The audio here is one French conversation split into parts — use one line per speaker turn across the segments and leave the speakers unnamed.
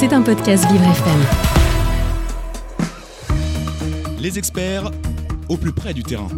C'est un podcast Vivre FM.
Les experts au plus près du terrain.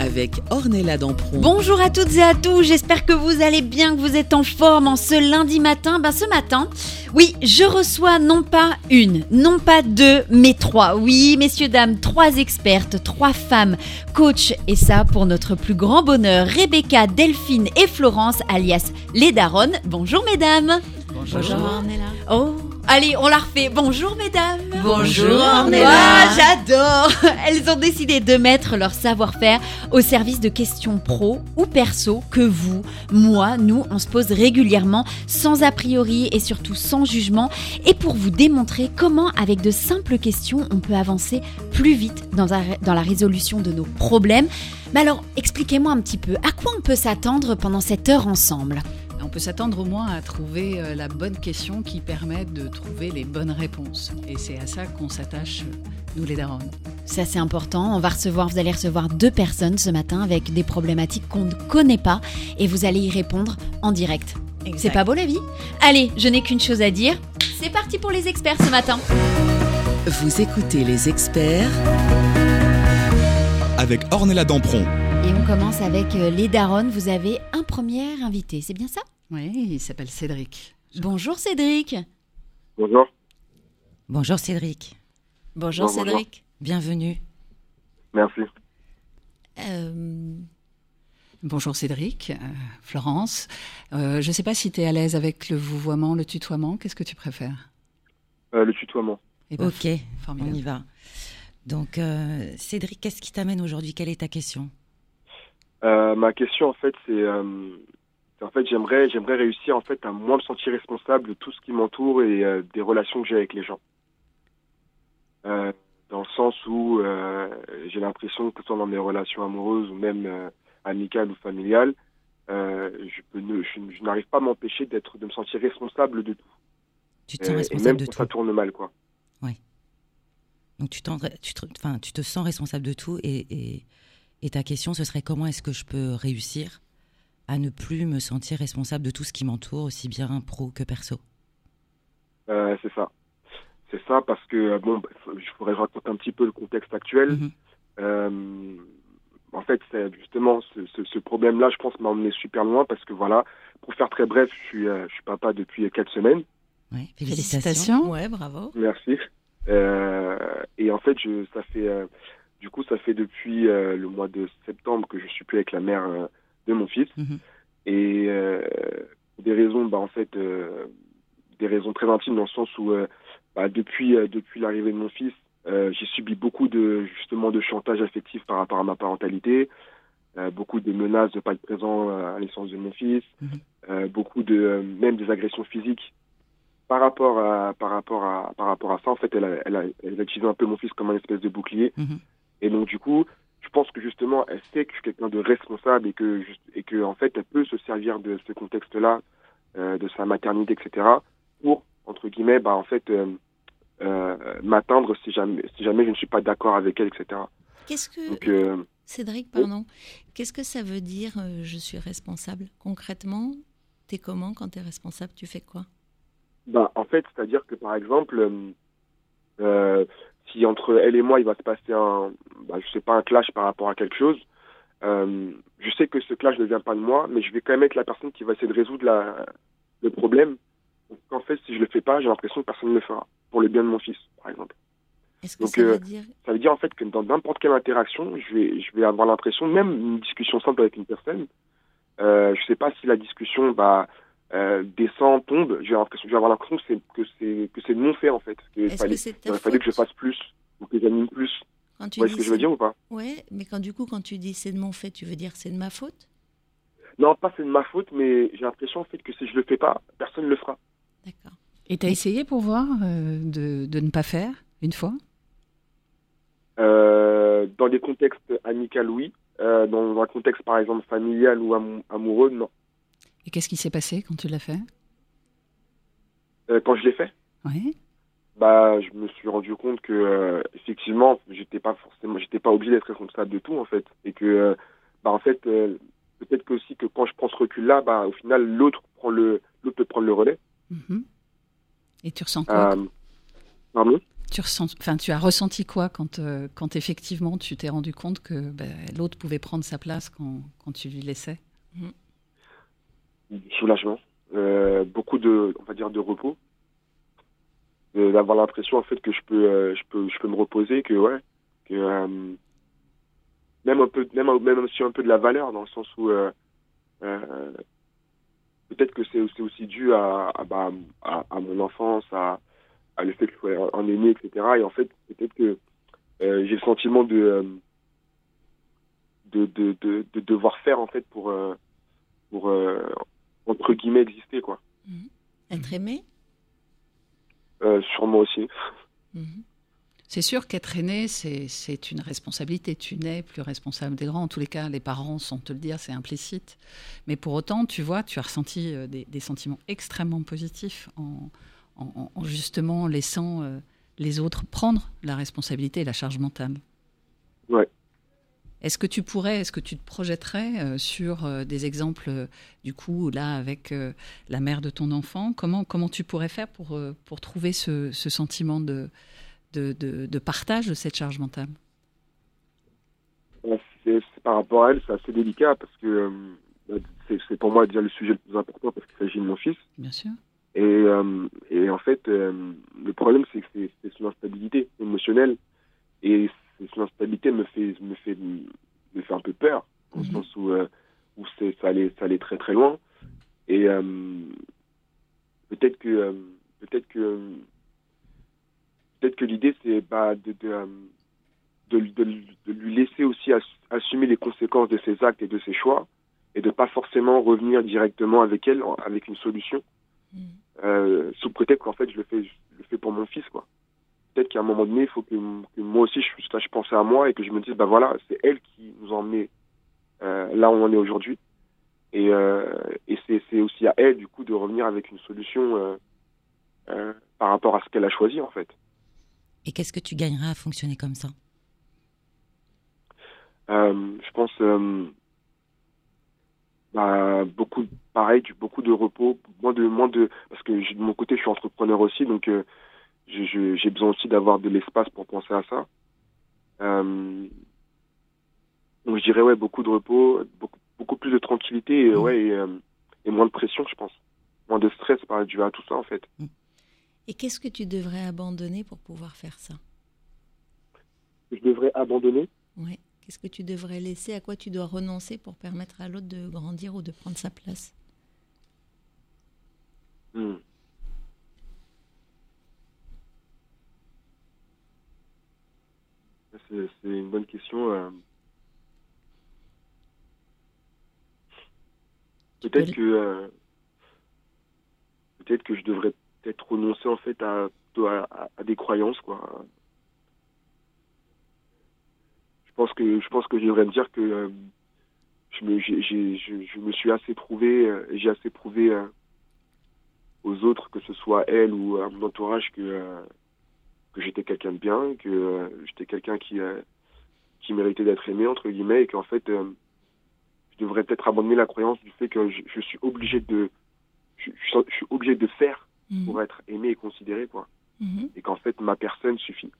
avec Ornella Dampron.
Bonjour à toutes et à tous, j'espère que vous allez bien, que vous êtes en forme en ce lundi matin. Ben ce matin, oui, je reçois non pas une, non pas deux, mais trois. Oui, messieurs, dames, trois expertes, trois femmes, coach et ça pour notre plus grand bonheur, Rebecca, Delphine et Florence, alias les Daronnes. Bonjour mesdames.
Bonjour.
Ornella. Oh, allez, on la refait. Bonjour mesdames.
Bonjour, Ornella.
Ah, j'adore. Elles ont décidé de mettre leur savoir-faire au service de questions pro ou perso que vous, moi, nous, on se pose régulièrement sans a priori et surtout sans jugement et pour vous démontrer comment avec de simples questions on peut avancer plus vite dans la résolution de nos problèmes. Mais alors, expliquez-moi un petit peu, à quoi on peut s'attendre pendant cette heure ensemble?
On peut s'attendre au moins à trouver euh, la bonne question qui permet de trouver les bonnes réponses. Et c'est à ça qu'on s'attache, euh, nous les darons.
Ça c'est important. On va recevoir, vous allez recevoir deux personnes ce matin avec des problématiques qu'on ne connaît pas et vous allez y répondre en direct. C'est pas beau la vie? Allez, je n'ai qu'une chose à dire. C'est parti pour les experts ce matin.
Vous écoutez les experts
Avec Ornella Dampron.
Et on commence avec euh, les daronnes. Vous avez un premier invité, c'est bien ça?
Oui, il s'appelle Cédric.
Bonjour Cédric.
Bonjour.
Bonjour Cédric,
Bonjour
Bonjour.
Cédric.
bienvenue.
Merci.
Euh,
Bonjour Cédric, euh, Florence. Euh, je ne sais pas si tu es à l'aise avec le vouvoiement, le tutoiement. Qu'est-ce que tu préfères?
Euh, le tutoiement.
Eh ben,
Ok, on
formidable.
y va. Donc euh, Cédric, qu'est-ce qui t'amène aujourd'hui? Quelle est ta question?
Euh, ma question, en fait, c'est, euh, c'est en fait, j'aimerais, j'aimerais réussir, en fait, à moins me sentir responsable de tout ce qui m'entoure et euh, des relations que j'ai avec les gens. Euh, dans le sens où euh, j'ai l'impression que soit dans mes relations amoureuses ou même amicales ou familiales, je, peux ne- je, je n'arrive pas à m'empêcher d'être, de me sentir responsable de tout.
Tu te sens
Euh, et
responsable
même
de
quand
tout.
ça tourne mal, quoi.
Donc tu, te, tu te sens responsable de tout et, et, et ta question, ce serait comment est-ce que je peux réussir à ne plus me sentir responsable de tout ce qui m'entoure, aussi bien pro que perso
Euh, c'est ça. C'est ça parce que, euh, bon, je pourrais raconter un petit peu le contexte actuel.
Mhm.
Euh, en fait, c'est justement ce, ce, ce problème-là, je pense, m'a emmené super loin parce que voilà, pour faire très bref, je suis, euh, je suis papa depuis quatre semaines.
Ouais, félicitations.
Félicitations.
ouais, bravo.
Merci. Euh, et en fait, je, ça fait, euh, du coup, ça fait depuis euh, le mois de septembre que je suis plus avec la mère euh, de mon fils.
Mhm.
Et euh, pour des raisons, bah, en fait, euh, des raisons très intimes dans le sens où, euh, bah, depuis, depuis l'arrivée de mon fils, j'ai subi beaucoup de justement de chantage affectif par rapport à ma parentalité, euh, beaucoup de menaces de pas être présent euh, à la naissance de mon fils,
Mhm.
euh, beaucoup de même des agressions physiques par rapport à par rapport à par rapport à ça en fait elle a, elle a, elle a utilisé un peu mon fils comme un espèce de bouclier
Mhm.
et donc du coup pense que justement elle sait que je suis quelqu'un de responsable et que et que en fait elle peut se servir de ce contexte là de sa maternité etc pour entre guillemets bah en fait euh, euh, m'atteindre si jamais si jamais je ne suis pas d'accord avec elle etc
Qu'est-ce que,
donc euh,
Cédric, pardon, qu'est-ce que ça veut dire euh, je suis responsable? Concrètement, t'es comment quand t'es responsable? Tu fais quoi?
Bah, en fait, c'est-à-dire que par exemple, euh, euh, si entre elle et moi il va se passer un, bah, je sais pas, un clash par rapport à quelque chose, euh, je sais que ce clash ne vient pas de moi, mais je vais quand même être la personne qui va essayer de résoudre la, le problème. Donc, en fait, si je le fais pas, j'ai l'impression que personne ne le fera, pour le bien de mon fils, par exemple.
Est-ce que
Donc,
ça
euh,
veut dire
Ça veut dire en fait que dans n'importe quelle interaction, je vais, je vais avoir l'impression, même une discussion simple avec une personne, euh, je sais pas si la discussion bah, euh, descend, tombe, j'ai l'impression, je vais avoir l'impression que c'est que c'est que c'est de mon fait en fait. Que
Est-ce
fallait,
que
il que je fasse plus ou que j'anime plus.
quand tu
Vous voyez ce que je veux dire ou pas?
Ouais, mais quand du coup, quand tu dis c'est de mon fait, tu veux dire c'est de ma faute?
Non, pas c'est de ma faute, mais j'ai l'impression en fait que si je le fais pas, personne ne le fera.
D'accord.
Et tu as essayé pour voir euh, de, de ne pas faire une fois?
Euh, dans des contextes amicaux, oui. Euh, dans un contexte par exemple familial ou amou- amoureux, non.
Et qu'est-ce qui s'est passé quand tu l'as fait?
Euh, quand je l'ai fait,
Oui.
bah je me suis rendu compte que euh, effectivement j'étais pas forcément j'étais pas obligé d'être responsable de tout en fait. Et que euh, bah en fait euh, peut-être que aussi que quand je prends ce recul là bah au final l'autre prend le l'autre peut prendre le relais.
Mhm. Et tu ressens quoi?
Euh, pardon?
Tu, ressens, enfin, tu as ressenti quoi quand, euh, quand effectivement tu t'es rendu compte que ben, l'autre pouvait prendre sa place quand, quand tu lui laissais?
Soulagement, euh, beaucoup de, on va dire, de repos, d'avoir l'impression en fait que je peux, euh, je peux, je peux me reposer, que ouais, que euh, même un peu, même, même aussi un peu de la valeur dans le sens où peut-être que c'est aussi dû bah, à, à mon enfance, à, à le fait que je sois un aîné, etc. Et en fait, peut-être que j'ai le sentiment de, de, de, de, de devoir faire en fait pour, pour entre guillemets exister quoi.
Être aimé?
Euh, sûrement aussi.
Mhm.
C'est sûr qu'être aîné, c'est une responsabilité. Tu n'es plus responsable des grands. En tous les cas, les parents, sans te le dire, c'est implicite. Mais pour autant, tu vois, tu as ressenti euh, des, des sentiments extrêmement positifs en, en- en justement laissant euh, les autres prendre la responsabilité et la charge mentale.
Ouais.
Est-ce que tu pourrais, est-ce que tu te projetterais euh, sur euh, des exemples, euh, du coup, là, avec la mère de ton enfant? Comment, comment tu pourrais faire pour, pour trouver ce, ce sentiment de, de, de, de partage de cette charge mentale?
C'est c'est par rapport à elle, c'est assez délicat parce que bah, c'est c'est pour moi déjà le sujet le plus important parce qu'il s'agit de mon fils.
Bien sûr.
Et, euh, et en fait, euh, le problème c'est que c'est- c'est son instabilité émotionnelle et c'est- son instabilité me fait me fait me fait un peu peur dans le
Mhm.
sens où euh, où c'est ça allait ça allait très très loin et euh, peut-être que euh, peut-être que peut-être que l'idée c'est bah, de de, euh, de, de, de lui laisser aussi ass- assumer les conséquences de ses actes et de ses choix et de pas forcément revenir directement avec elle avec une solution
Mhm.
euh, sous prétexte qu'en fait je le fais je le fais pour mon fils quoi peut-être qu'à un moment donné il faut que, que moi aussi je sache penser à moi et que je me dise bah voilà c'est elle qui nous a euh, là où on en est aujourd'hui. Et, euh, et c'est aussi à elle du coup de revenir avec une solution euh, par rapport à ce qu'elle a choisi en fait.
Et qu'est-ce que tu gagneras à fonctionner comme ça?
Je pense bah, beaucoup pareil du beaucoup de repos moins de moins de parce que de mon côté je suis entrepreneur aussi donc j'ai besoin aussi d'avoir de l'espace pour penser à ça. Euh, donc je dirais ouais beaucoup de repos beaucoup beaucoup plus de tranquillité et,
Mhm.
ouais et, euh, et moins de pression je pense. Moins de stress par dû à tout ça en fait.
Et qu'est-ce que tu devrais abandonner pour pouvoir faire ça?
Je devrais abandonner?
Ouais. Qu'est-ce que tu devrais laisser? À quoi tu dois renoncer pour permettre à l'autre de grandir ou de prendre sa place?
Hmm. C'est une bonne question. euh. Peut-être que euh, peut-être que je devrais peut-être renoncer en fait à, à, à des croyances quoi. Je pense que je pense que je devrais me dire que euh, je me je, je me suis assez prouvé euh, et j'ai assez prouvé euh, aux autres, que ce soit elle ou à mon entourage, que, que j'étais quelqu'un de bien, que euh, j'étais quelqu'un qui, euh, qui méritait d'être aimé, entre guillemets, et qu'en fait, euh, je devrais peut-être abandonner la croyance du fait que je, je suis obligé de je, je- je suis obligé de faire
Mhm.
pour être aimé et considéré, quoi.
Mhm.
Et qu'en fait, ma personne suffit.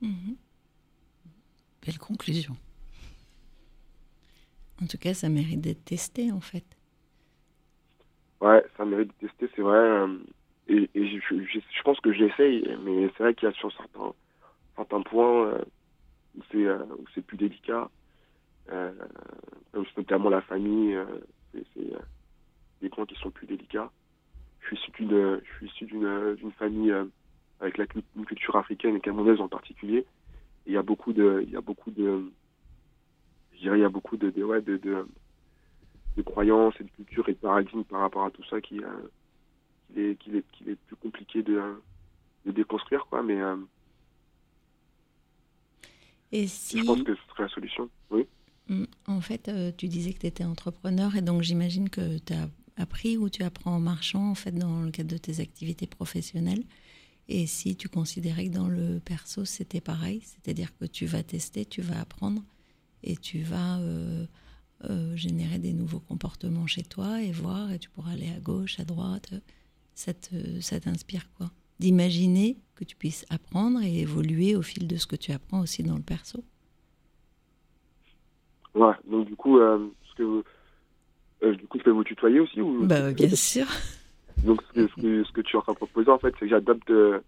Mhm.
Belle conclusion.
En tout cas, ça mérite d'être testé, en fait.
Ouais, ça mérite de tester, c'est vrai. Et je, pense que j'essaye, mais c'est vrai qu'il y a sur certains, points euh, où c'est euh, où c'est plus délicat, euh, notamment la famille, c'est des points qui sont plus délicats. Je suis issu d'une famille avec une culture africaine et camerounaise en particulier. Il y a beaucoup de il y a beaucoup de je dirais il y a beaucoup de, de de, croyances et de culture et de paradigmes par rapport à tout ça qui, qu'il est, qu'il est, qu'il est plus compliqué de, de déconstruire, quoi. Mais euh,
Et si,
je pense que ce serait la solution. Oui.
Mm, en fait, euh, tu disais que tu étais entrepreneur et donc j'imagine que tu as appris ou tu apprends en marchant, en fait, dans le cadre de tes activités professionnelles. Et si tu considérais que dans le perso, c'était pareil, c'est-à-dire que tu vas tester, tu vas apprendre et tu vas euh, euh, générer des nouveaux comportements chez toi et voir, et tu pourras aller à gauche, à droite. Ça te- ça t'inspire quoi? D'imaginer que tu puisses apprendre et évoluer au fil de ce que tu apprends aussi dans le perso?
Ouais, donc du coup, euh, ce que, euh, du coup, je peux vous tutoyer aussi ou...
Bah, bien sûr.
Donc, ce que, ce, que, ce que tu es en train de proposer, en fait, c'est que j'adopte euh,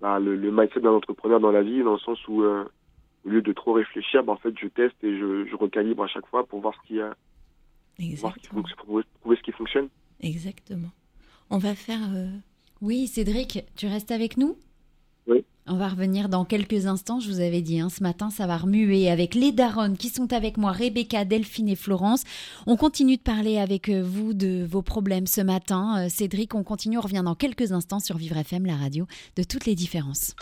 bah, le, le mindset d'un entrepreneur dans la vie, dans le sens où, euh, au lieu de trop réfléchir, bah, en fait, je teste et je, je recalibre à chaque fois pour voir ce qui, a, voir ce qui pour trouver ce qui fonctionne.
Exactement. On va faire. euh,
Oui, Cédric, tu restes avec nous?
Oui.
On va revenir dans quelques instants, je vous avais dit, hein, ce matin ça va remuer avec les daronnes qui sont avec moi, Rebecca, Delphine et Florence. On continue de parler avec euh, vous de vos problèmes ce matin. Euh, Cédric, on continue, on revient dans quelques instants sur Vivre FM, la radio de toutes les différences.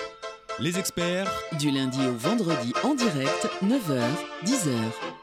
Les experts
Du lundi au vendredi en direct, 9h, 10h.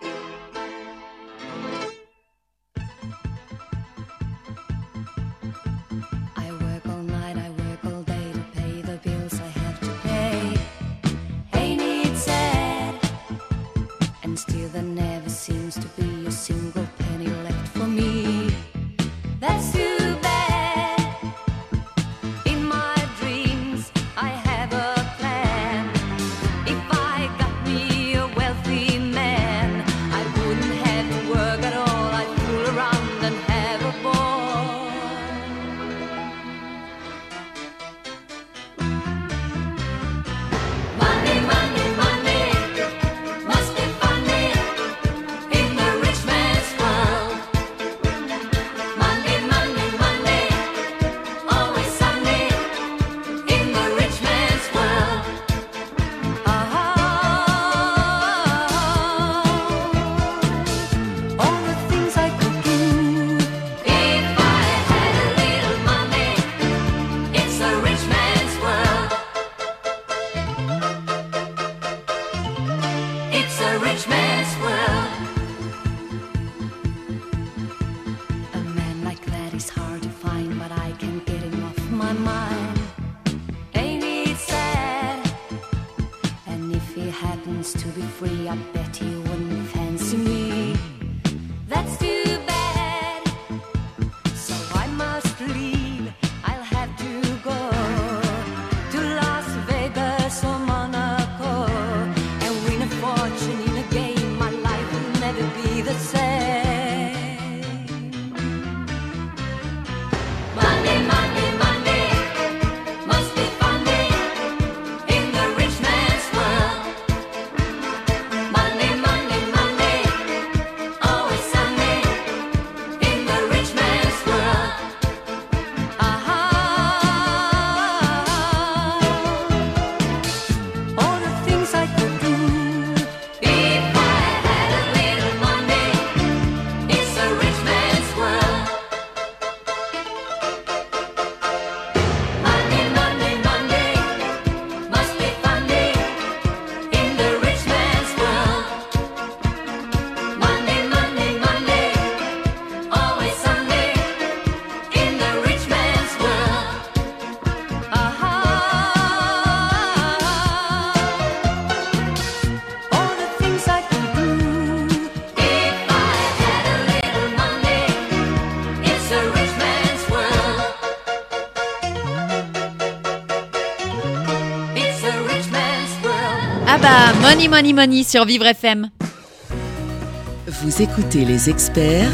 Money, money,
sur Vivre FM.
Vous écoutez les experts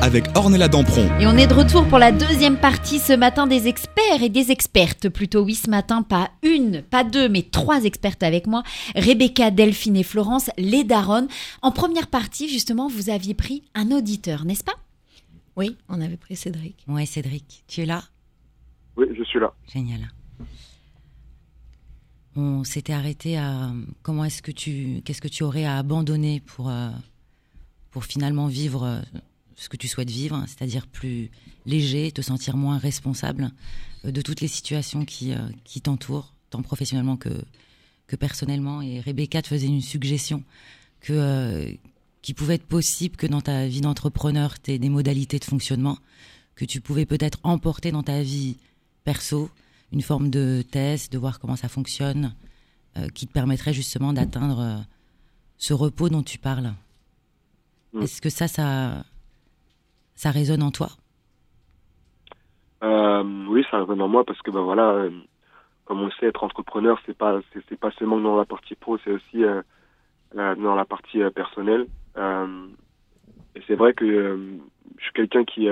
avec Ornella Dampron.
Et on est de retour pour la deuxième partie ce matin des experts et des expertes. Plutôt oui, ce matin, pas une, pas deux, mais trois expertes avec moi. Rebecca, Delphine et Florence, les daronnes. En première partie, justement, vous aviez pris un auditeur, n'est-ce pas?
Oui, on avait pris Cédric.
Ouais, Cédric, tu es là?
Oui, je suis là.
Génial. On s'était arrêté à comment est-ce que tu, qu'est-ce que tu aurais à abandonner pour, euh, pour finalement vivre euh, ce que tu souhaites vivre, hein, c'est-à-dire plus léger, te sentir moins responsable euh, de toutes les situations qui, qui t'entourent, tant professionnellement que, que personnellement. Et Rebecca te faisait une suggestion que, qu'il pouvait être possible que dans ta vie d'entrepreneur, tu aies des modalités de fonctionnement que tu pouvais peut-être emporter dans ta vie perso, une forme de test, de voir comment ça fonctionne, euh, qui te permettrait justement d'atteindre euh, ce repos dont tu parles.
Mm.
Est-ce que ça, ça, ça résonne en toi?
Euh, oui, ça revient en moi parce que ben voilà, comme on sait, être entrepreneur, c'est pas c'est, pas seulement dans la partie pro, c'est aussi dans la partie personnelle. Et c'est vrai que je suis quelqu'un qui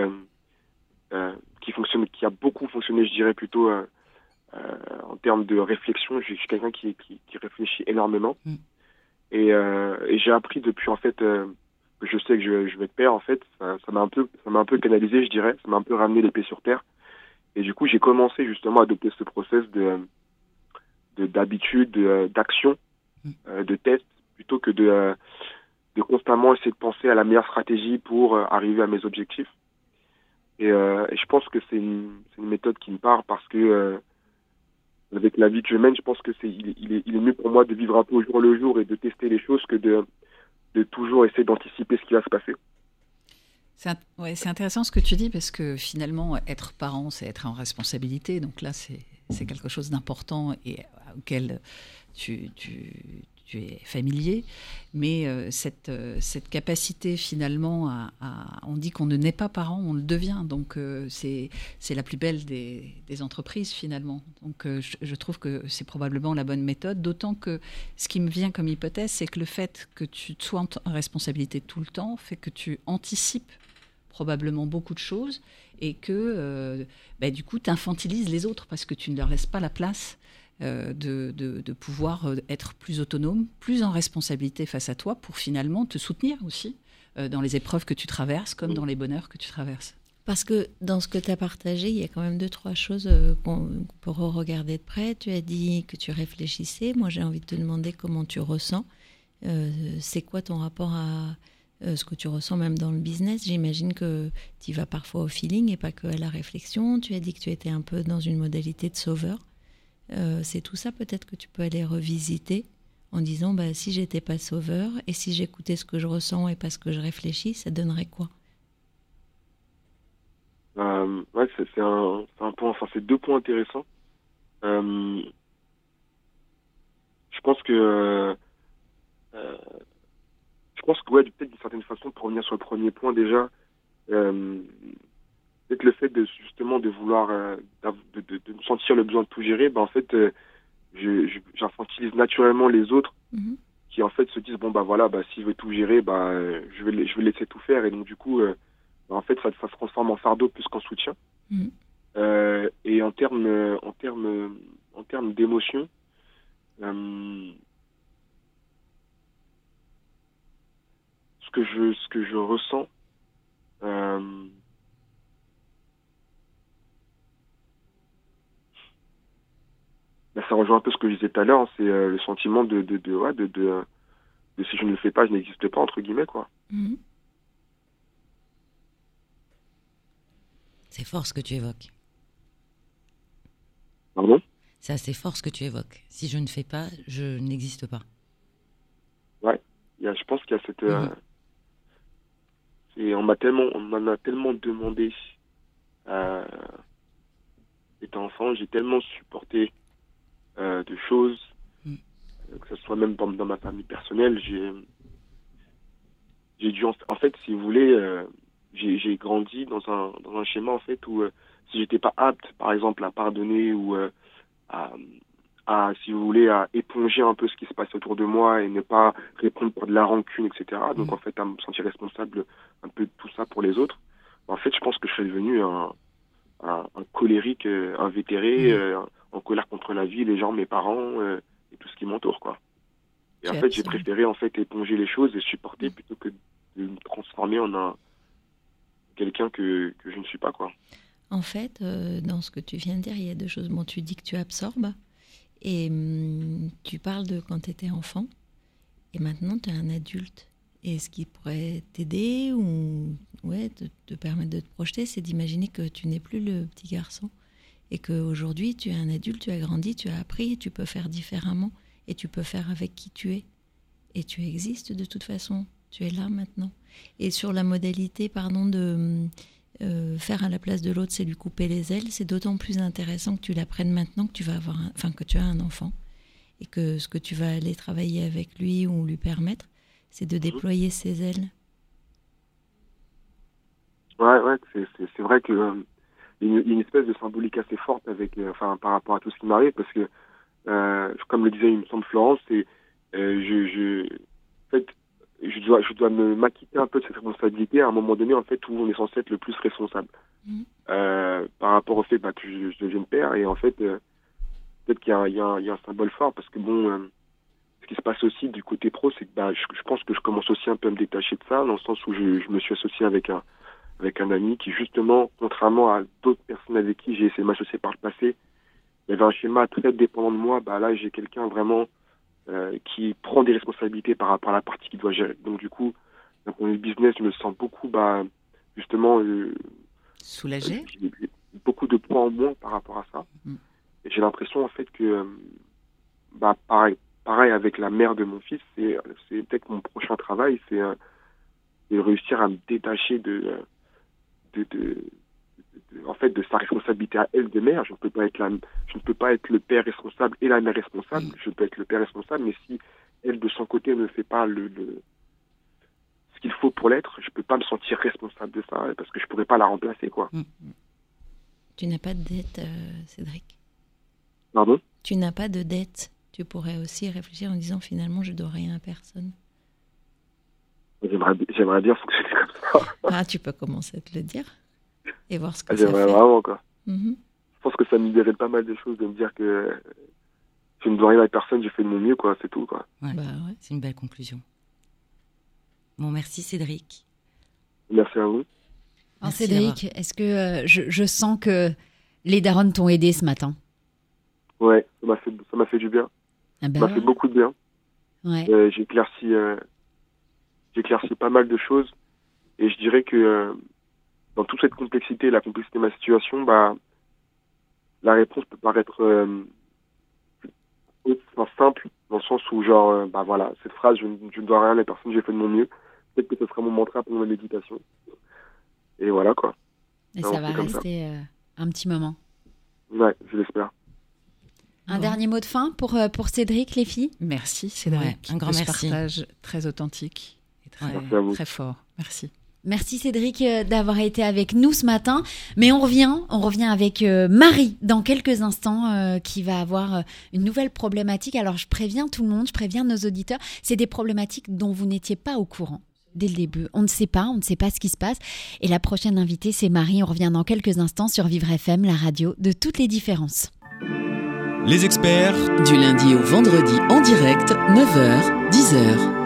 qui fonctionne, qui a beaucoup fonctionné, je dirais plutôt en termes de réflexion. Je suis quelqu'un qui, qui qui réfléchit énormément.
Mm.
Et, euh, et j'ai appris depuis en fait euh, que je sais que je, je vais être père en fait. Ça, m'a un peu ça m'a un peu canalisé, je dirais. Ça m'a un peu ramené pieds sur terre. Et du coup, j'ai commencé justement à adopter ce process de de- d'habitude, de- d'action,
Mm.
euh, de test, plutôt que de, euh, de constamment essayer de penser à la meilleure stratégie pour euh, arriver à mes objectifs. Et, euh, et je pense que c'est une, une méthode qui me parle parce que euh, avec la vie que je mène, je pense que c'est il, il est, il est mieux pour moi de vivre un peu au jour le jour et de tester les choses que de, de toujours essayer d'anticiper ce qui va se passer.
C'est intéressant ce que tu dis parce que finalement, être parent, c'est être en responsabilité. Donc là, c'est c'est quelque chose d'important et auquel tu, tu, tu es familier. Mais euh, cette, euh, cette capacité finalement à, On dit qu'on ne naît pas parent, on le devient. Donc euh, c'est la plus belle des, des entreprises finalement. Donc je, trouve que c'est probablement la bonne méthode. D'autant que ce qui me vient comme hypothèse, c'est que le fait que tu sois en responsabilité tout le temps fait que tu anticipes probablement beaucoup de choses et que bah, du coup tu infantilises les autres parce que tu ne leur laisses pas la place de, de- de pouvoir euh, être plus autonome, plus en responsabilité face à toi pour finalement te soutenir aussi euh, dans les épreuves que tu traverses comme dans les bonheurs que tu traverses.
Parce que dans ce que tu as partagé, il y a quand même deux, trois choses euh, qu'on peut regarder de près. Tu as dit que tu réfléchissais. Moi, j'ai envie de te demander comment tu ressens. Euh, c'est quoi ton rapport à euh, ce que tu ressens même dans le business? J'imagine que tu vas parfois au feeling et pas que à la réflexion. Tu as dit que tu étais un peu dans une modalité de sauveur. Euh, c'est tout ça peut-être que tu peux aller revisiter en disant bah, si j'étais pas sauveur et si j'écoutais ce que je ressens et pas ce que je réfléchis, ça donnerait quoi?
Euh, ouais, c'est un, c'est deux points intéressants. Euh, je pense que, je pense que, ouais, peut-être d'une certaine façon, pour revenir sur le premier point déjà, peut-être le fait de, justement, de vouloir, euh, de, de, de sentir le besoin de tout gérer, ben, en fait, euh, je, je- j'infantilise naturellement les autres
Mhm.
qui, en fait, se disent, bon, bah, voilà, bah, s'il veut tout gérer, bah, je vais, je vais laisser tout faire, et donc, du coup, euh, bah, en fait, ça, ça se transforme en fardeau plus qu'en soutien.
Mhm.
Euh, et en termes, en termes, en termes d'émotion, euh, ce que je, ce que je ressens, euh, bah, ça rejoint un peu ce que je disais tout à l'heure, c'est euh, le sentiment de, de, de, ouais, de, de, de si je ne le fais pas, je n'existe pas entre guillemets quoi.
Mhm.
C'est fort ce que tu évoques.
Pardon?
C'est assez fort ce que tu évoques. Si je ne fais pas, je n'existe pas.
Il y a, je pense qu'il y a cette. euh,
Mhm.
on m'a tellement, on m'en a tellement demandé. Euh, étant enfant, j'ai tellement supporté euh, de choses,
Mhm.
euh, que ce soit même dans, dans ma famille personnelle. J'ai, dû, en, en fait, si vous voulez, euh, j'ai, grandi dans un, dans un schéma en fait où euh, si j'étais pas apte, par exemple, à pardonner ou à, à, si vous voulez, à éponger un peu ce qui se passe autour de moi et ne pas répondre par de la rancune, etc. Donc,
Mhm.
en fait, à me sentir responsable un peu de tout ça pour les autres. En fait, je pense que je serais devenu un, un, un colérique invétéré,
Mhm.
En colère contre la vie, les gens, mes parents euh, et tout ce qui m'entoure, quoi. Et en fait, j'ai préféré, en fait, éponger les choses et supporter plutôt que de me transformer en un quelqu'un que, que je ne suis pas, quoi.
En fait, euh, dans ce que tu viens de dire, il y a deux choses. Bon, tu dis que tu absorbes et hum, tu parles de quand tu étais enfant et maintenant tu es un adulte. Et ce qui pourrait t'aider ou ouais, te, te permettre de te projeter, c'est d'imaginer que tu n'es plus le petit garçon et qu'aujourd'hui tu es un adulte, tu as grandi, tu as appris, et tu peux faire différemment et tu peux faire avec qui tu es. Et tu existes de toute façon, tu es là maintenant. Et sur la modalité, pardon, de euh, faire à la place de l'autre, c'est lui couper les ailes. C'est d'autant plus intéressant que tu l'apprennes maintenant que tu vas avoir, un- enfin que tu as un enfant et que ce que tu vas aller travailler avec lui ou lui permettre, c'est de déployer ses ailes.
Ouais, ouais, c'est, vrai que euh, une, espèce de symbolique assez forte avec, euh, enfin, par rapport à tout ce qui m'arrive, parce que, euh, comme le disait, il me semble Florence, c'est, euh, je, je, en fait, je dois, je dois me m'acquitter un peu de cette responsabilité à un moment donné, en fait, où on est censé être le plus responsable, euh, par rapport au fait bah, que je, je devienne père, et en fait, euh, peut-être qu'il y a, un- il y, a un- il y a un symbole fort, parce que bon, euh, ce qui se passe aussi du côté pro, c'est que bah, je, je pense que je commence aussi un peu à me détacher de ça, dans le sens où je, je me suis associé avec un, avec un ami qui, justement, contrairement à d'autres personnes avec qui j'ai essayé de m'associer par le passé, il y avait un schéma très dépendant de moi. Bah, là, j'ai quelqu'un vraiment euh, qui prend des responsabilités par rapport à la partie qu'il doit gérer. Donc, du coup, d'un point de vue business, je me sens beaucoup, bah, justement, euh,
Soulagé
j'ai beaucoup de points en moins par rapport à ça.
Mm.
Et j'ai l'impression en fait que, euh, bah pareil, pareil avec la mère de mon fils, c'est peut-être mon prochain travail, c'est euh, de réussir à me détacher de, euh, de, de, de- en fait de sa responsabilité à elle de mère. Je ne peux pas être la, je ne peux pas être le père responsable et la mère responsable. Je peux être le père responsable, mais si elle de son côté ne fait pas le, le ce qu'il faut pour l'être, je peux pas me sentir responsable de ça parce que je pourrais pas la remplacer quoi.
Tu n'as pas de dette, euh, Cédric?
Pardon?
Tu n'as pas de dette. Tu pourrais aussi réfléchir en disant finalement je dois rien à personne.
J'aimerais, bien fonctionner.
Ah, tu peux commencer à te le dire et voir ce que ça
J'aimerais
fait.
vraiment, quoi.
Mhm.
Je pense que ça me libérait pas mal de choses de me dire que je ne dois rien à personne, j'ai fait de mon mieux, quoi, c'est tout, quoi.
Ouais.
Bah ouais.
C'est une belle conclusion. Bon, merci Cédric.
Merci à vous.
Alors,
Merci
Cédric, est-ce que euh, je, je sens que les darons t'ont aidé ce matin?
Ouais, ça m'a fait, ça m'a fait du bien.
ah
Ça
ben,
m'a fait beaucoup de bien.
ouais.
Euh, j'ai éclairci, euh, j'ai éclairci pas mal de choses. Et je dirais que euh, dans toute cette complexité, la complexité de ma situation, bah, la réponse peut paraître euh, enfin, simple, dans le sens où, genre, euh, bah voilà, cette phrase, je, ne- je ne dois rien à personne, j'ai fait de mon mieux. Peut-être que ce sera mon mantra pour ma méditation. Et voilà, quoi.
Et ça va
ça.
rester euh, un petit moment.
Ouais, je l'espère.
Un
Bon.
dernier mot de fin pour, pour Cédric, les filles?
Merci Cédric.
Ouais, un grand merci.
partage très authentique et très,
Merci à vous.
très fort. Merci.
Merci Cédric euh, d'avoir été avec nous ce matin. Mais on revient, on revient avec euh, Marie dans quelques instants euh, qui va avoir une nouvelle problématique. Alors je préviens tout le monde, je préviens nos auditeurs, c'est des problématiques dont vous n'étiez pas au courant. Dès le début, on ne sait pas, on ne sait pas ce qui se passe. Et la prochaine invitée, c'est Marie. On revient dans quelques instants sur Vivre FM, la radio de toutes les différences.
Les experts
Du lundi au vendredi en direct, 9h, 10h.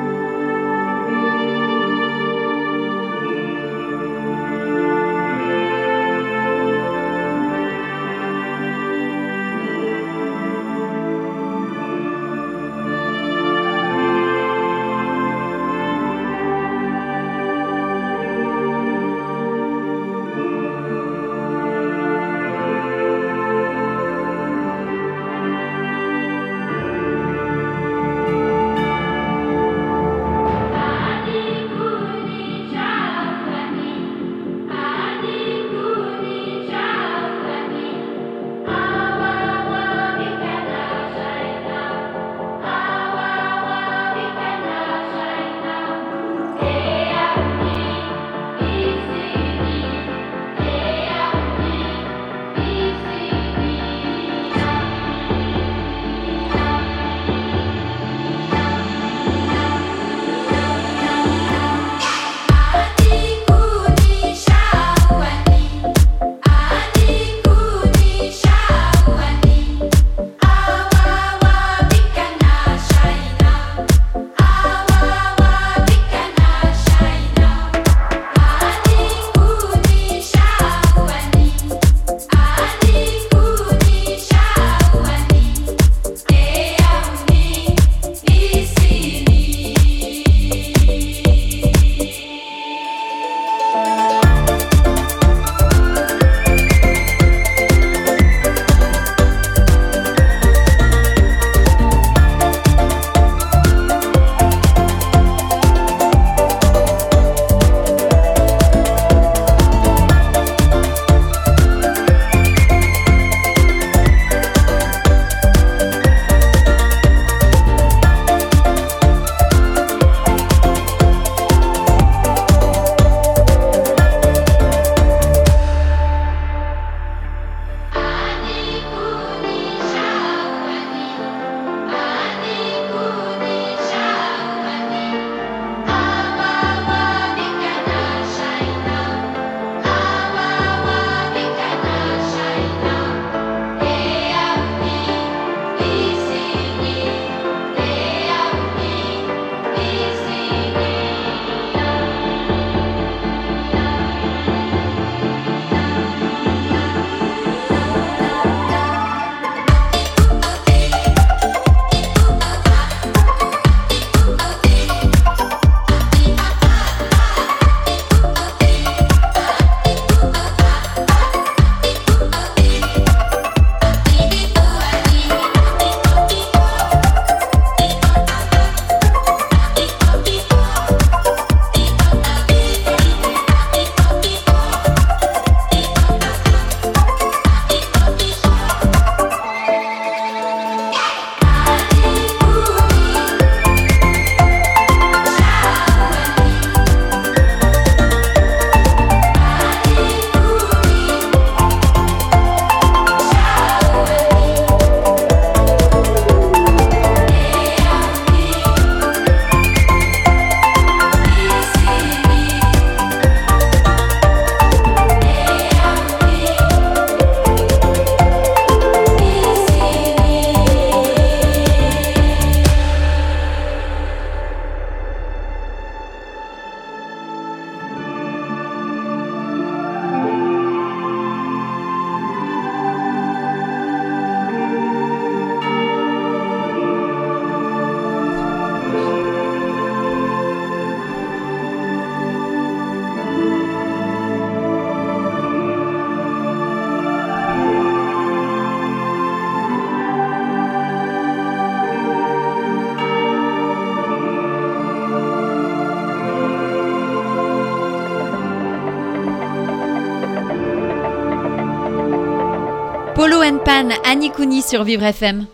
Pan, Annie Cooney sur Vivre FM.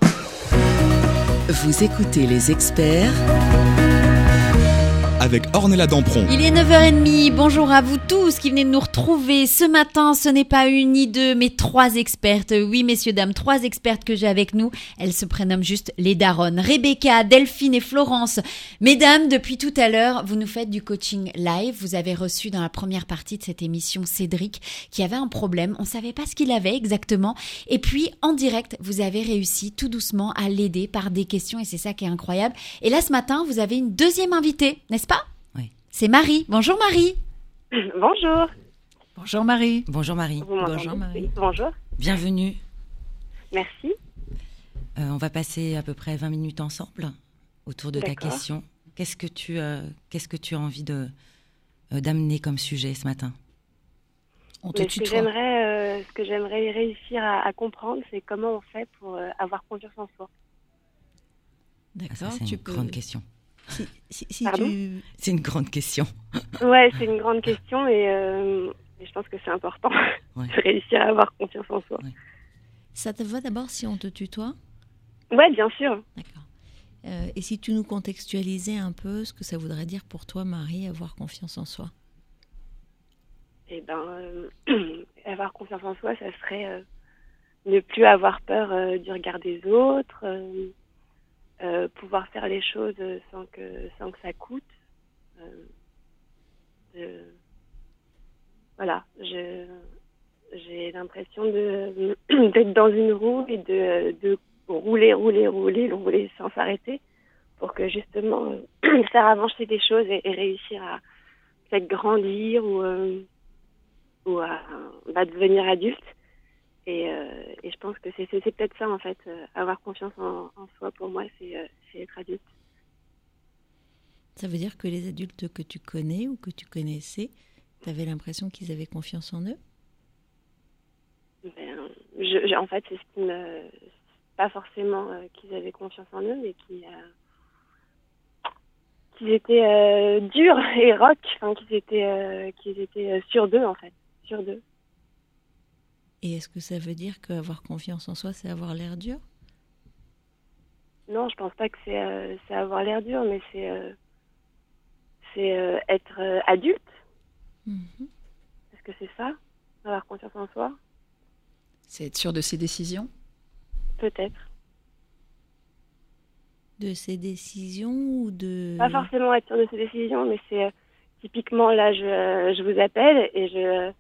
Vous écoutez les experts
avec Ornella Dampron.
Il est 9h30. Bonjour à vous tous qui venez de nous retrouver. Ce matin, ce n'est pas une ni deux, mais trois expertes. Oui, messieurs, dames, trois expertes que j'ai avec nous. Elles se prénomment juste les daronnes. Rebecca, Delphine et Florence. Mesdames, depuis tout à l'heure, vous nous faites du coaching live. Vous avez reçu dans la première partie de cette émission Cédric qui avait un problème. On savait pas ce qu'il avait exactement. Et puis, en direct, vous avez réussi tout doucement à l'aider par des questions et c'est ça qui est incroyable. Et là, ce matin, vous avez une deuxième invitée, n'est-ce pas? C'est Marie. Bonjour Marie.
Bonjour.
Bonjour Marie.
Bonjour Marie.
Bonjour Marie. Bonjour.
Bienvenue.
Merci.
Euh, on va passer à peu près 20 minutes ensemble autour de ta question. Qu'est-ce que tu, euh, qu'est-ce que tu as envie de euh, d'amener comme sujet ce matin?
On te ce, que j'aimerais, ce que j'aimerais réussir à, comprendre, c'est comment on fait pour avoir confiance en soi.
D'accord. Ah, c'est une grande question.
C'est
une grande question.
ouais, c'est une grande question euh, et, je pense que c'est important de réussir à avoir confiance en soi.
Ça te va d'abord si on te tutoie?
Ouais, bien sûr.
D'accord. Euh, et si tu nous contextualisais un peu ce que ça voudrait dire pour toi, Marie, avoir confiance en soi?
Eh ben, euh, avoir confiance en soi, ça serait ne plus avoir peur du regard des autres euh, pouvoir faire les choses sans que, sans que ça coûte. Euh, voilà, j'ai l'impression d'être dans une roue et de, de rouler, rouler, rouler, rouler sans s'arrêter pour que justement faire avancer des choses et, réussir à peut-être grandir ou, euh, ou à bah, devenir adulte. Euh, et, je pense que c'est peut-être ça, en fait. Euh, avoir confiance en, soi, pour moi, euh, c'est être adulte.
Ça veut dire que les adultes que tu connais ou que tu connaissais, tu avais l'impression qu'ils avaient confiance en eux?
Ben, je, En fait, c'est ce qui me. Pas forcément qu'ils avaient confiance en eux, mais qui. qu'ils étaient durs et rock, enfin, qu'ils étaient, qu'ils étaient sur d'eux, en fait. Sur d'eux.
Et est-ce que ça veut dire qu'avoir confiance en soi, c'est avoir l'air dur?
Non, je pense pas que c'est euh, avoir l'air dur, mais c'est euh, c'est euh, être adulte. Mhm. Est-ce que c'est ça Avoir confiance en soi?
C'est être sûr de ses décisions?
Peut-être.
De ses décisions ou de...
Pas forcément être sûr de ses décisions, mais c'est typiquement là, je, je vous appelle et je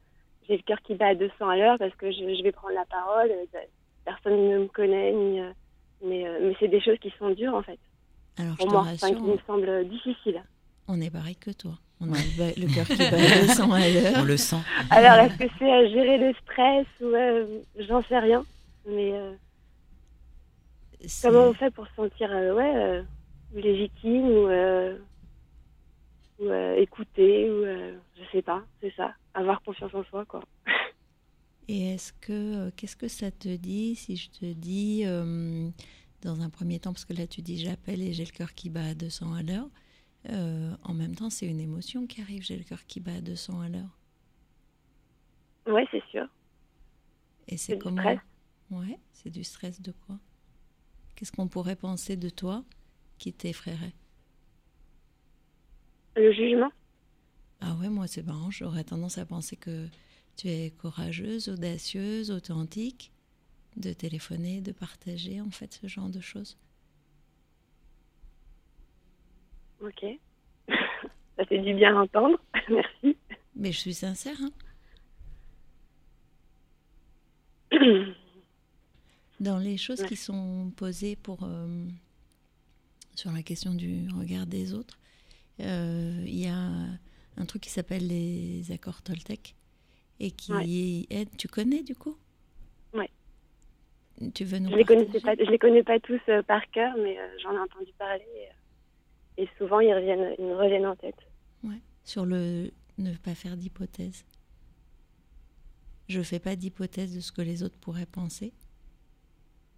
j'ai le cœur qui bat à 200 à l'heure parce que je, vais prendre la parole. Euh, personne ne me connaît, euh, mais, euh, mais c'est des choses qui sont dures en fait.
Alors,
pour
je
moi,
rassure,
qui me semblent difficiles.
On est pareil que toi. On a le cœur qui bat à 200 à l'heure.
On le sent.
Alors, est-ce que c'est gérer le stress ou j'en sais rien, mais comment on fait pour se sentir ouais légitime ou ou euh, écouter, ou euh, je sais pas, c'est ça, avoir confiance en soi, quoi.
Et est-ce que, euh, qu'est-ce que ça te dit si je te dis, dans un premier temps, parce que là tu dis j'appelle et j'ai le cœur qui bat à 200 à l'heure, en même temps c'est une émotion qui arrive, j'ai le cœur qui bat à 200 à l'heure.
Ouais, c'est sûr.
Et c'est comment
stress.
Ouais, c'est du stress de quoi? Qu'est-ce qu'on pourrait penser de toi qui t'effraierait?
Le jugement.
Ah ouais, moi c'est marrant, j'aurais tendance à penser que tu es courageuse, audacieuse, authentique, de téléphoner, de partager en fait ce genre de choses.
Ok. Ça fait du bien à entendre, merci.
Mais je suis sincère. Hein Dans les choses qui sont posées pour, euh, sur la question du regard des autres, euh, il y a un truc qui s'appelle les accords Toltec et qui est Tu connais du coup?
Oui.
Tu veux nous
je les connaissais pas, Je les connais pas tous euh, par cœur, mais euh, j'en ai entendu parler et, souvent ils reviennent, ils me reviennent en tête.
Ouais. Sur le ne pas faire d'hypothèse. Je fais pas d'hypothèse de ce que les autres pourraient penser.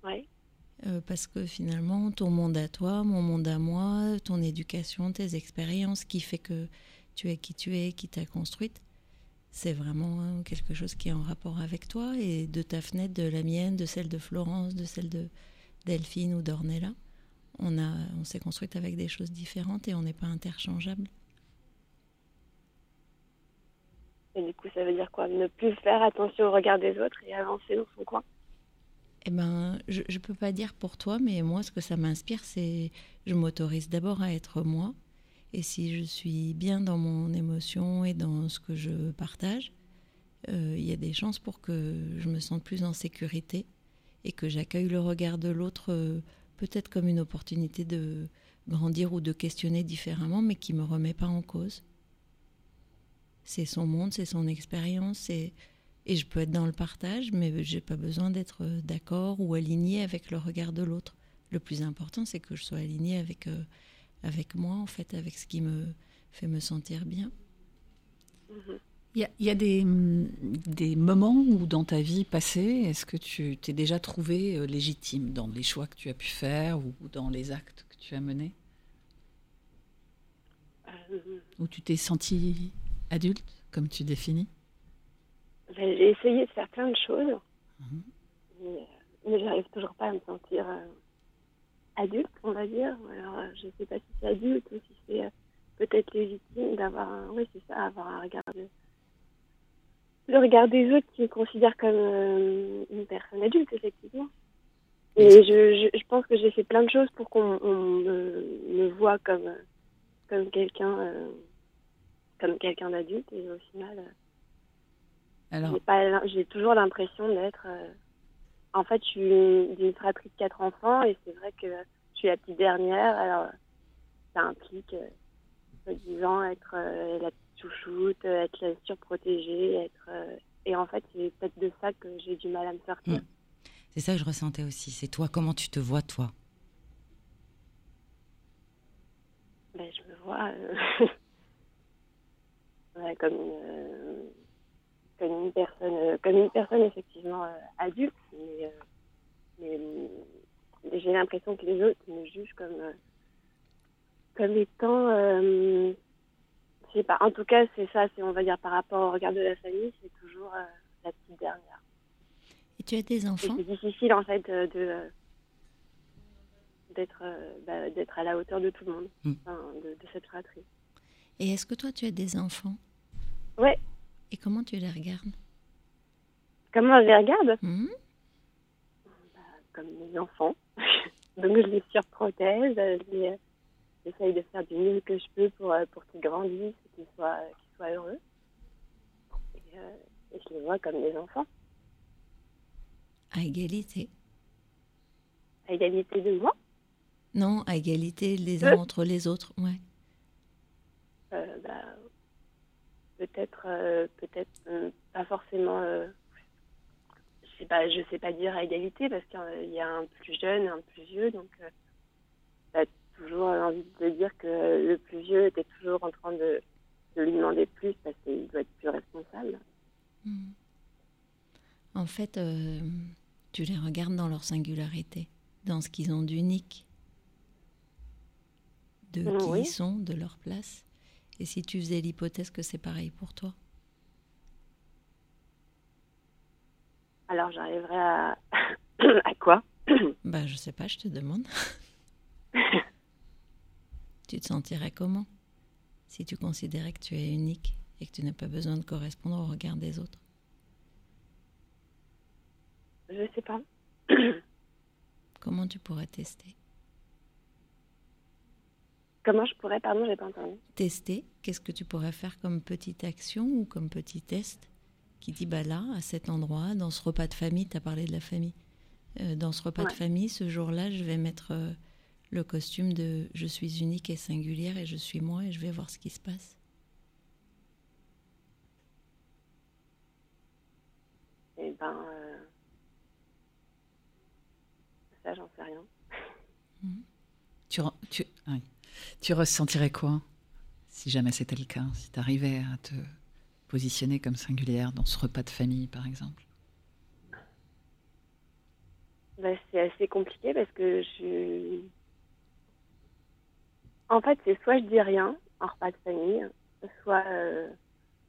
Oui.
Euh, parce que finalement, ton monde à toi, mon monde à moi, ton éducation, tes expériences, qui fait que tu es qui tu es, qui t'a construite, c'est vraiment quelque chose qui est en rapport avec toi et de ta fenêtre, de la mienne, de celle de Florence, de celle de Delphine ou d'Ornella. On, a, on s'est construite avec des choses différentes et on n'est pas interchangeable.
Et du coup, ça veut dire quoi? Ne plus faire attention au regard des autres et avancer dans son coin?
Eh ben, je ne peux pas dire pour toi, mais moi, ce que ça m'inspire, c'est je m'autorise d'abord à être moi. Et si je suis bien dans mon émotion et dans ce que je partage, euh, il y a des chances pour que je me sente plus en sécurité et que j'accueille le regard de l'autre euh, peut-être comme une opportunité de grandir ou de questionner différemment, mais qui ne me remet pas en cause. C'est son monde, c'est son expérience, et, et je peux être dans le partage, mais j'ai pas besoin d'être euh, d'accord ou aligné avec le regard de l'autre. Le plus important, c'est que je sois aligné avec, avec moi, en fait, avec ce qui me fait me sentir bien.
Il y a, il y a des, des moments où dans ta vie passée, est-ce que tu t'es déjà trouvé euh, légitime dans les choix que tu as pu faire ou dans les actes que tu as menés?
Euh,
Où tu t'es senti adulte, comme tu définis?
Ben, J'ai essayé de faire plein de choses,
Mhm.
mais, euh, mais j'arrive toujours pas à me sentir euh, adulte, on va dire. Alors, euh, je sais pas si c'est adulte ou si c'est euh, peut-être légitime d'avoir un, oui, c'est ça, avoir un regard de- le regard des autres qui me considèrent comme euh, une personne adulte, effectivement. Et je, je, je pense que j'ai fait plein de choses pour qu'on on me, me voit comme, comme quelqu'un euh, comme quelqu'un d'adulte et au final euh,
Alors,
j'ai toujours l'impression d'être en fait je suis d'une fratrie de quatre enfants et c'est vrai que je suis la petite dernière alors ça implique euh, disant être euh, la petite chouchoute euh, être la surprotégée être euh, et en fait c'est peut-être de ça que j'ai du mal à me sortir
Mm. C'est ça que je ressentais aussi. C'est toi, comment tu te vois, toi?
Ben, je me vois ouais, comme, une, comme une personne, euh, comme une personne effectivement euh, adulte, mais, euh, mais, mais j'ai l'impression que les autres me jugent comme, comme étant, euh, je sais pas. En tout cas, c'est ça, c'est on va dire par rapport au regard de la famille, c'est toujours euh, la petite dernière.
Et tu as des enfants?
c'est difficile en fait de d'être bah, d'être à la hauteur de tout le monde,
Mm.
enfin, de, de cette fratrie.
Et est-ce que toi, tu as des enfants?
Ouais.
Et comment tu les regardes?
Comment je les regarde?
Hmm
Comme mes enfants. Donc je les surprotège, je j'essaye de faire du mieux que je peux pour, euh, pour qu'ils grandissent qu'ils soient, qu'ils soient heureux. Et, euh, et je les vois comme des enfants,
À égalité
à égalité de moi?
Non, à égalité les uns
Euh.
entre les autres, ouais.
Euh, bah, peut-être euh, peut-être euh, pas forcément euh, je sais pas je sais pas dire à égalité parce qu'il y a un plus jeune un plus vieux donc euh, t'as toujours envie de dire que le plus vieux était toujours en train de, de lui demander plus parce qu'il doit être plus responsable
Hmm. En fait, euh, tu les regardes dans leur singularité, dans ce qu'ils ont d'unique, de
Mm,
qui
oui.
ils sont, de leur place. Et si tu faisais l'hypothèse que c'est pareil pour toi
alors j'arriverai à à quoi
Bah, je sais pas, je te demande. tu te sentirais comment si tu considérais que tu es unique et que tu n'as pas besoin de correspondre au regard des autres
je sais pas
Comment tu pourrais tester
comment je pourrais pardon j'ai pas entendu.
Tester, qu'est-ce que tu pourrais faire comme petite action ou comme petit test qui dit bah là, à cet endroit, dans ce repas de famille, tu as parlé de la famille, Euh, dans ce repas de famille, ce jour-là, je vais mettre euh, le costume de je suis unique et singulière et je suis moi et je vais voir ce qui se passe.
et ben euh, ça j'en sais rien.
Tu, re- tu, oui. Tu ressentirais quoi si jamais c'était le cas Si tu arrivais à te positionner comme singulière dans ce repas de famille, par exemple?
Bah, c'est assez compliqué parce que je. En fait, c'est soit je dis rien en repas de famille, soit, euh,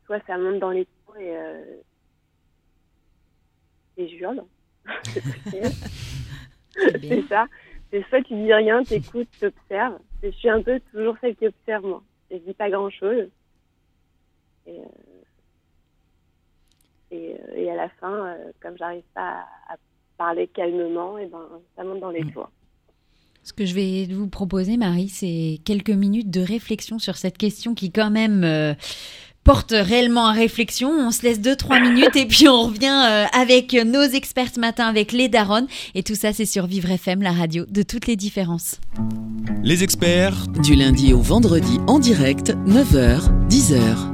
soit ça monte dans les tours et, euh, et je hurle. c'est ça. C'est soit tu dis rien, t'écoutes, t'observes. Je suis un peu toujours celle qui observe, moi. Je dis pas grand-chose. Et, euh, et, euh, et, à la fin, euh, comme j'arrive pas à, à, parler calmement, et ben, ça monte dans les toits.
Ce que je vais vous proposer, Marie, c'est quelques minutes de réflexion sur cette question qui, quand même, euh, porte réellement à réflexion. On se laisse deux, trois minutes et puis on revient euh, avec nos experts ce matin, avec les darons. Et tout ça, c'est sur Vivre FM, la radio de toutes les différences.
Les experts.
Du lundi au vendredi en direct, 9h, 10h.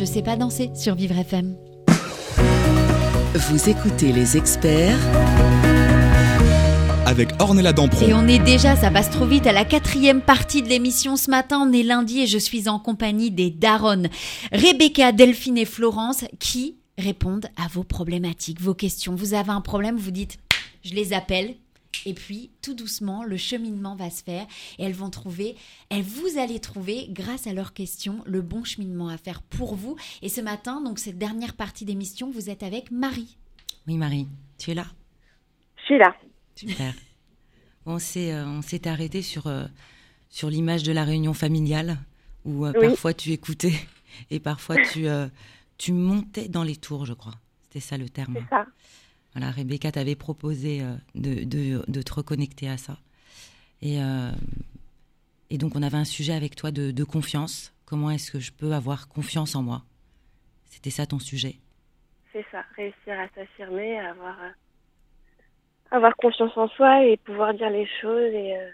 Je sais pas danser
sur Vivre FM.
Vous écoutez les experts
Avec Ornella Dampron.
Et on est déjà, ça passe trop vite, à la quatrième partie de l'émission. Ce matin, on est lundi et je suis en compagnie des Daronnes, Rebecca, Delphine et Florence, qui répondent à vos problématiques, vos questions. Vous avez un problème, vous dites, je les appelle. Et puis, tout doucement, le cheminement va se faire et elles vont trouver, elles vous allez trouver, grâce à leurs questions, le bon cheminement à faire pour vous. Et ce matin, donc cette dernière partie d'émission, vous êtes avec Marie.
Oui, Marie, tu es là?
Je suis là.
Super. on s'est euh, on s'est arrêté sur euh, sur l'image de la réunion familiale où euh,
Oui.
parfois tu écoutais et parfois tu euh, tu montais dans les tours, je crois. C'était ça le terme.
C'est ça.
Voilà, Rebecca t'avait proposé euh, de, de, de te reconnecter à ça. Et, euh, et donc, on avait un sujet avec toi de, de confiance. Comment est-ce que je peux avoir confiance en moi? C'était ça ton sujet?
C'est ça. Réussir à s'affirmer, à avoir, euh, avoir confiance en soi et pouvoir dire les choses et, euh,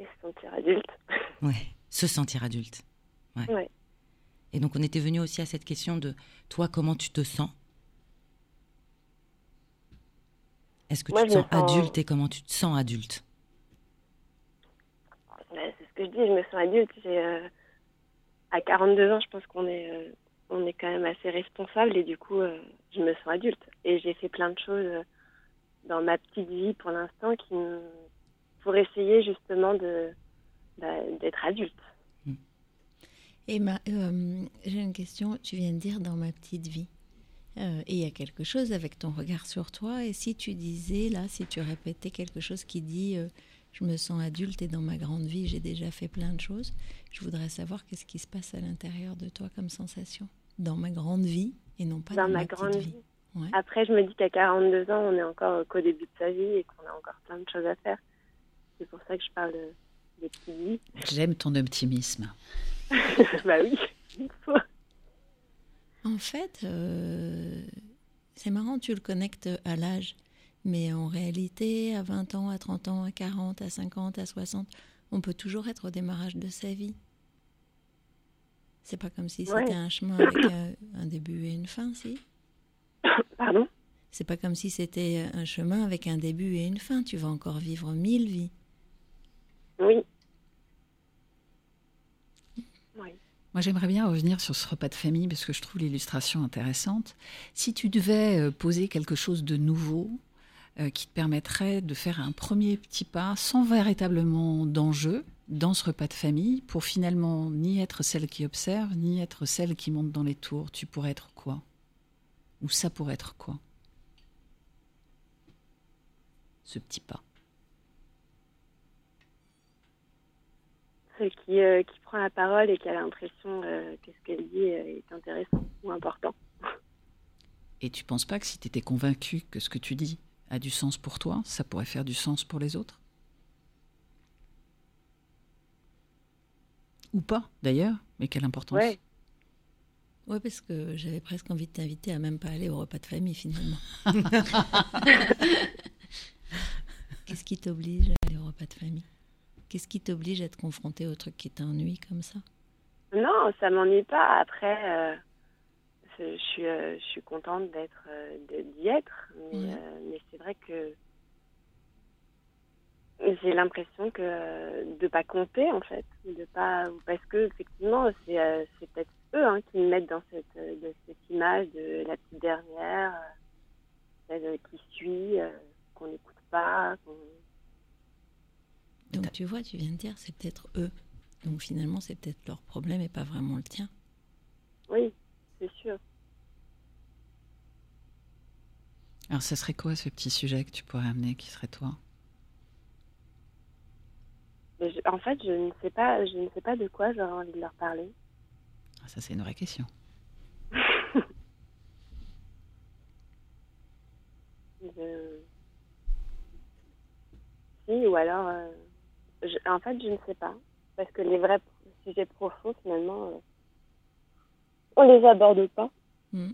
et se sentir adulte.
Ouais, se sentir adulte. Ouais.
Ouais.
Et donc, on était venu aussi à cette question de toi, comment tu te sens? Est-ce que
Moi,
tu te sens
sens-
adulte et comment tu te sens adulte?
Ouais, c'est ce que je dis, je me sens adulte. J'ai, euh, à 42 ans, je pense qu'on est, euh, on est quand même assez responsable et du coup, euh, je me sens adulte. Et j'ai fait plein de choses euh, dans ma petite vie pour l'instant qui pour essayer justement de bah, d'être adulte.
Et ma- euh, j'ai une question. Tu viens de dire dans ma petite vie. Euh, et il y a quelque chose avec ton regard sur toi. Et si tu disais, là, si tu répétais quelque chose qui dit euh, Je me sens adulte et dans ma grande vie, j'ai déjà fait plein de choses, je voudrais savoir qu'est-ce qui se passe à l'intérieur de toi comme sensation. Dans ma grande vie et non pas dans,
dans ma
petite
grande
vie.
vie.
Ouais.
Après, je me dis qu'à 42 ans, on est encore qu'au début de sa vie et qu'on a encore plein de choses à faire. C'est pour ça que je parle de- des petits vies.
J'aime ton optimisme.
bah oui, il faut.
En fait, euh, c'est marrant, tu le connectes à l'âge. Mais en réalité, à 20 ans, à 30 ans, à 40, à 50, à 60, on peut toujours être au démarrage de sa vie. C'est pas comme si
Ouais.
c'était un chemin avec un, un début et une fin, si?
Pardon?
C'est pas comme si c'était un chemin avec un début et une fin. Tu vas encore vivre mille vies.
Oui. Oui.
Moi, j'aimerais bien revenir sur ce repas de famille parce que je trouve l'illustration intéressante. Si tu devais euh, poser quelque chose de nouveau euh, qui te permettrait de faire un premier petit pas sans véritablement d'enjeu dans ce repas de famille pour finalement ni être celle qui observe, ni être celle qui monte dans les tours, tu pourrais être quoi? Ou ça pourrait être quoi? Ce petit pas.
Qui, euh, qui prend la parole et qui a l'impression euh, que ce qu'elle dit euh, est intéressant ou important.
Et tu penses pas que si tu étais convaincu que ce que tu dis a du sens pour toi, ça pourrait faire du sens pour les autres? Ou pas, d'ailleurs, mais quelle importance?
Ouais.
Ouais, parce que j'avais presque envie de t'inviter à même pas aller au repas de famille finalement. Qu'est-ce qui t'oblige à aller au repas de famille? Qu'est-ce qui t'oblige à te confronter au truc qui t'ennuie comme ça?
Non, ça m'ennuie pas. Après, euh, je suis, euh, je suis contente d'être, euh, d'y être, mais,
Ouais.
mais c'est vrai que j'ai l'impression que de pas compter en fait, de pas parce que effectivement c'est, c'est peut-être eux hein, qui me mettent dans cette, de cette image de la petite dernière, celle qui suit, qu'on n'écoute pas. qu'on-
Donc tu vois, tu viens de dire c'est peut-être eux. Donc finalement c'est peut-être leur problème et pas vraiment le tien.
Oui, c'est sûr.
Alors, ça serait quoi ce petit sujet que tu pourrais amener qui serait toi?
Mais je- en fait, je ne sais pas, je ne sais pas de quoi j'aurais envie de leur parler.
Ah, Ça, c'est une vraie question.
Je- Si, ou alors, euh, en fait, je ne sais pas. Parce que les vrais sujets profonds, finalement, euh, on les aborde pas.
Hmm.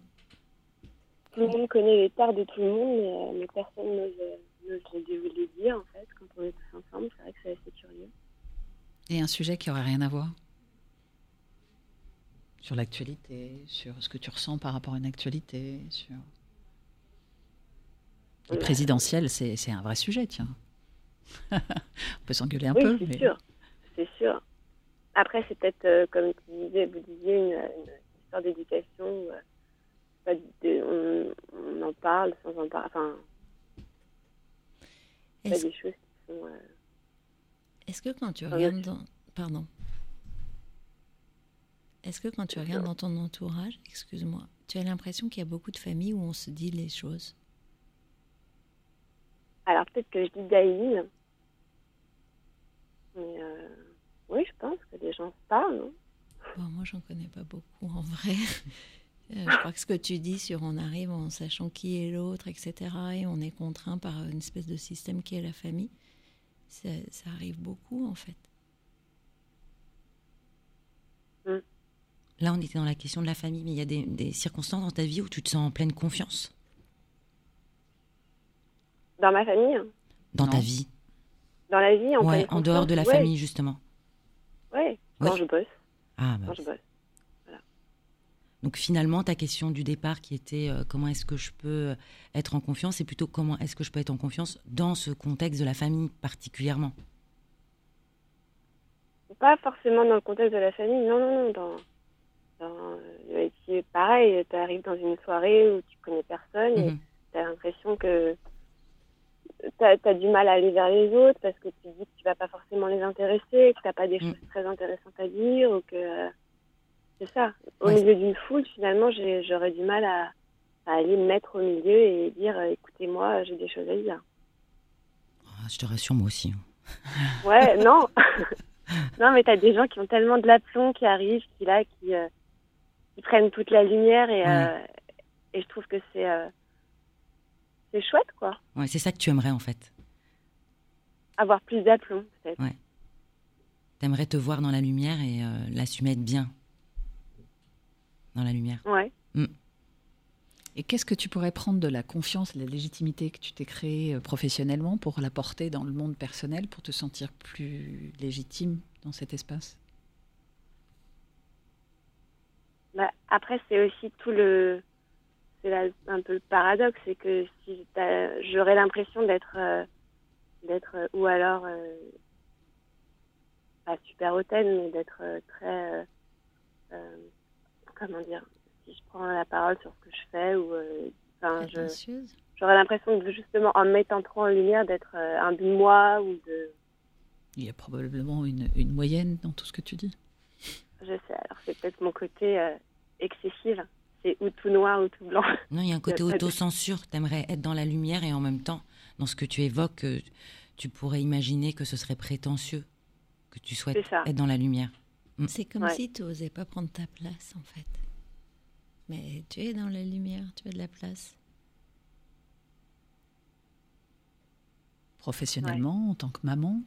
Tout le monde connaît les tares de tout le monde, mais, euh, mais personne n'ose euh, les, dire, en fait, quand on est tous ensemble. C'est vrai que c'est assez curieux.
Et un sujet qui aurait rien à voir Sur l'actualité, sur ce que tu ressens par rapport à une actualité, sur... Présidentielles, c'est c'est un vrai sujet, tiens. On peut s'engueuler un
oui,
peu,
c'est
mais...
sûr. C'est sûr. Après, c'est peut-être, euh, comme tu disais, vous disiez, une, une histoire d'éducation. euh, de- on, on en parle sans en parler. Enfin, pas
Est-ce
des choses qui sont. euh,
est-ce que quand tu regardes dans... Pardon. Est-ce que quand tu regardes dans ton entourage, excuse-moi, tu as l'impression qu'il y a beaucoup de familles où on se dit les choses?
Alors, peut-être que je dis Daïl. Mais euh, oui, je pense que les gens se parlent. non
Bon, moi, j'en connais pas beaucoup en vrai. Euh, je crois que ce que tu dis sur on arrive en sachant qui est l'autre, etc., et on est contraint par une espèce de système qui est la famille, ça, ça arrive beaucoup en fait.
Là, on était dans la question de la famille, mais il y a des, des circonstances dans ta vie où tu te sens en pleine confiance?
Dans ma famille, hein.
dans ta vie?
Dans la vie, en
Ouais, en dehors de la.
Ouais,
famille, justement.
Ouais, quand
Oui.
je bosse.
Ah, bah,
Quand je bosse.
Donc finalement, ta question du départ qui était euh, comment est-ce que je peux être en confiance, c'est plutôt comment est-ce que je peux être en confiance dans ce contexte de la famille particulièrement?
Pas forcément dans le contexte de la famille, non, non, non. Dans, métier, pareil, tu arrives dans une soirée où tu connais personne et
Mhm.
tu as l'impression que tu as, du mal à aller vers les autres parce que tu dis que tu vas pas forcément les intéresser, que tu pas des
Mm.
choses très intéressantes à dire ou que. c'est ça. Au
Ouais,
milieu d'une foule, finalement, j'aurais du mal à, à aller me mettre au milieu et dire euh, écoutez-moi, j'ai des choses à dire.
Ah, je te rassure, moi aussi.
Ouais, non. non, mais t'as des gens qui ont tellement de l'aplomb qui arrivent, qui là, qui, euh, qui prennent toute la lumière et,
Ouais.
euh, et je trouve que c'est euh, c'est chouette, quoi.
Ouais, c'est ça que tu aimerais en fait.
Avoir plus d'aplomb, peut-être.
Ouais. T'aimerais te voir dans la lumière et euh, l'assumer être bien dans la lumière.
Ouais.
Et qu'est-ce que tu pourrais prendre de la confiance, la légitimité que tu t'es créée euh, professionnellement pour la porter dans le monde personnel, pour te sentir plus légitime dans cet espace?
Bah, après, c'est aussi tout le. C'est là un peu le paradoxe, c'est que si j'aurais l'impression d'être. euh, d'être. euh, ou alors. euh, pas super hautaine, mais d'être euh, très. euh, euh, comment dire Si je prends la parole sur ce que je fais, ou. Enfin. J'aurais l'impression de justement, en me mettant trop en lumière, d'être euh, un de moi ou de.
Il y a probablement une, une moyenne dans tout ce que tu dis.
Je sais, alors c'est peut-être mon côté euh, excessif. C'est ou tout noir ou tout blanc.
Non, il y a un côté autocensure. T'aimerais être dans la lumière et en même temps, dans ce que tu évoques, euh, tu pourrais imaginer que ce serait prétentieux, que tu souhaites être dans la lumière.
C'est comme
Ouais.
si tu n'osais pas prendre ta place, en fait. Mais tu es dans la lumière, tu as de la place.
Professionnellement, en tant que maman,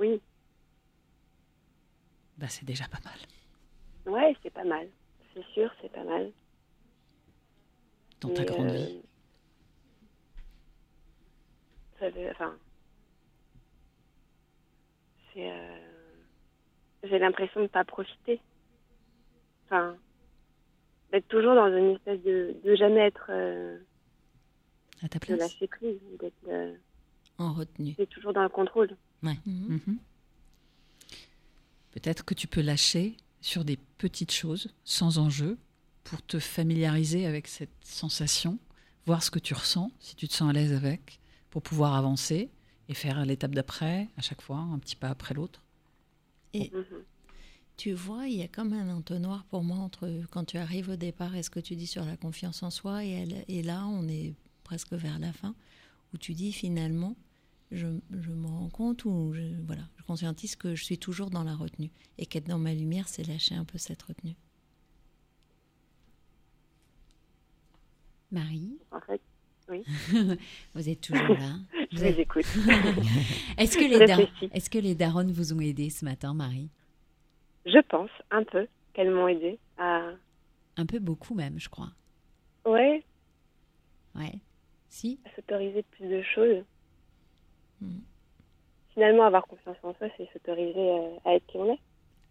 Oui,
bah, c'est déjà pas mal.
Ouais, c'est pas mal. C'est sûr, c'est pas mal.
Dans ta grande
euh,
vie.
ça veut- enfin, c'est, euh, j'ai l'impression de pas profiter. Enfin, d'être toujours dans une espèce de, de jamais être, euh,
À ta
de
place.
lâcher prise, d'être, euh,
En retenue.
d'être toujours dans le contrôle.
Mhm.
Mhm. Peut-être que tu peux lâcher sur des petites choses, sans enjeu, pour te familiariser avec cette sensation, voir ce que tu ressens, si tu te sens à l'aise avec, pour pouvoir avancer et faire l'étape d'après, à chaque fois, un petit pas après l'autre.
Et
Mhm.
tu vois, il y a comme un entonnoir pour moi entre quand tu arrives au départ et ce que tu dis sur la confiance en soi, et, elle- et là, on est presque vers la fin, où tu dis finalement, je, je me rends compte ou je, voilà, je conscientise que je suis toujours dans la retenue et qu'être dans ma lumière, c'est lâcher un peu cette retenue.
Marie,
En fait,
vous êtes toujours là.
je
Vous
les
êtes-
écoute.
Est-ce que, les dar-
réfléchis.
est-ce que les darons vous ont aidé ce matin, Marie?
Je pense un peu qu'elles m'ont aidé à,
Un peu beaucoup même, je crois.
ouais,
Ouais. Si?
À s'autoriser plus de choses.
Mhm.
Finalement, avoir confiance en soi, c'est s'autoriser euh, à être qui on est.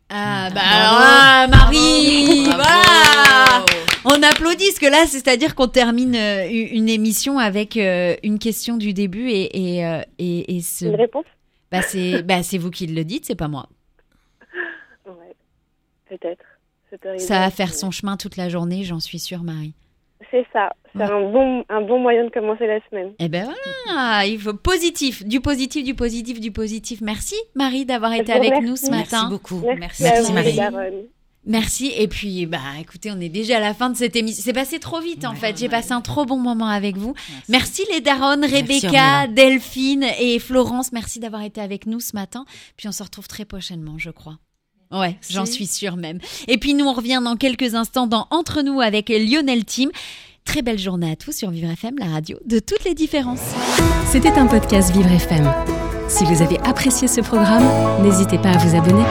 Ah, bah
Bravo.
alors là, Marie
Bravo.
Voilà On applaudit, parce que là, c'est-à-dire qu'on termine euh, une émission avec euh, une question du début et, et, euh, et, et ce...
Une réponse?
Bah, c'est bah, c'est vous qui le dites, c'est pas moi.
Ouais, peut-être.
Ça va faire son chemin toute la journée, j'en suis sûre, Marie.
Est. C'est ça. C'est
Ouais.
un, bon, un bon moyen de commencer la semaine.
Eh ben voilà, il faut positif, du positif, du positif, du positif. Merci Marie d'avoir été avec
remercie.
nous ce
Merci
matin.
beaucoup.
Merci,
Merci,
à vous,
Marie.
Merci. Et puis, bah, écoutez, on est déjà à la fin de cette émission. C'est passé trop vite, en
Ouais,
fait. J'ai
ouais.
passé un trop bon moment avec vous. Merci les daronnes,
Merci,
Rebecca. Delphine et Florence. Merci d'avoir été avec nous ce matin. Puis on se retrouve très prochainement, je crois. Ouais, j'en suis sûre même. Et puis nous, on revient dans quelques instants dans Entre nous avec Lionel Team. Très belle journée à tous sur Vivre FM, la radio de toutes les différences.
C'était un podcast Vivre FM. Si vous avez apprécié ce programme, n'hésitez pas à vous abonner.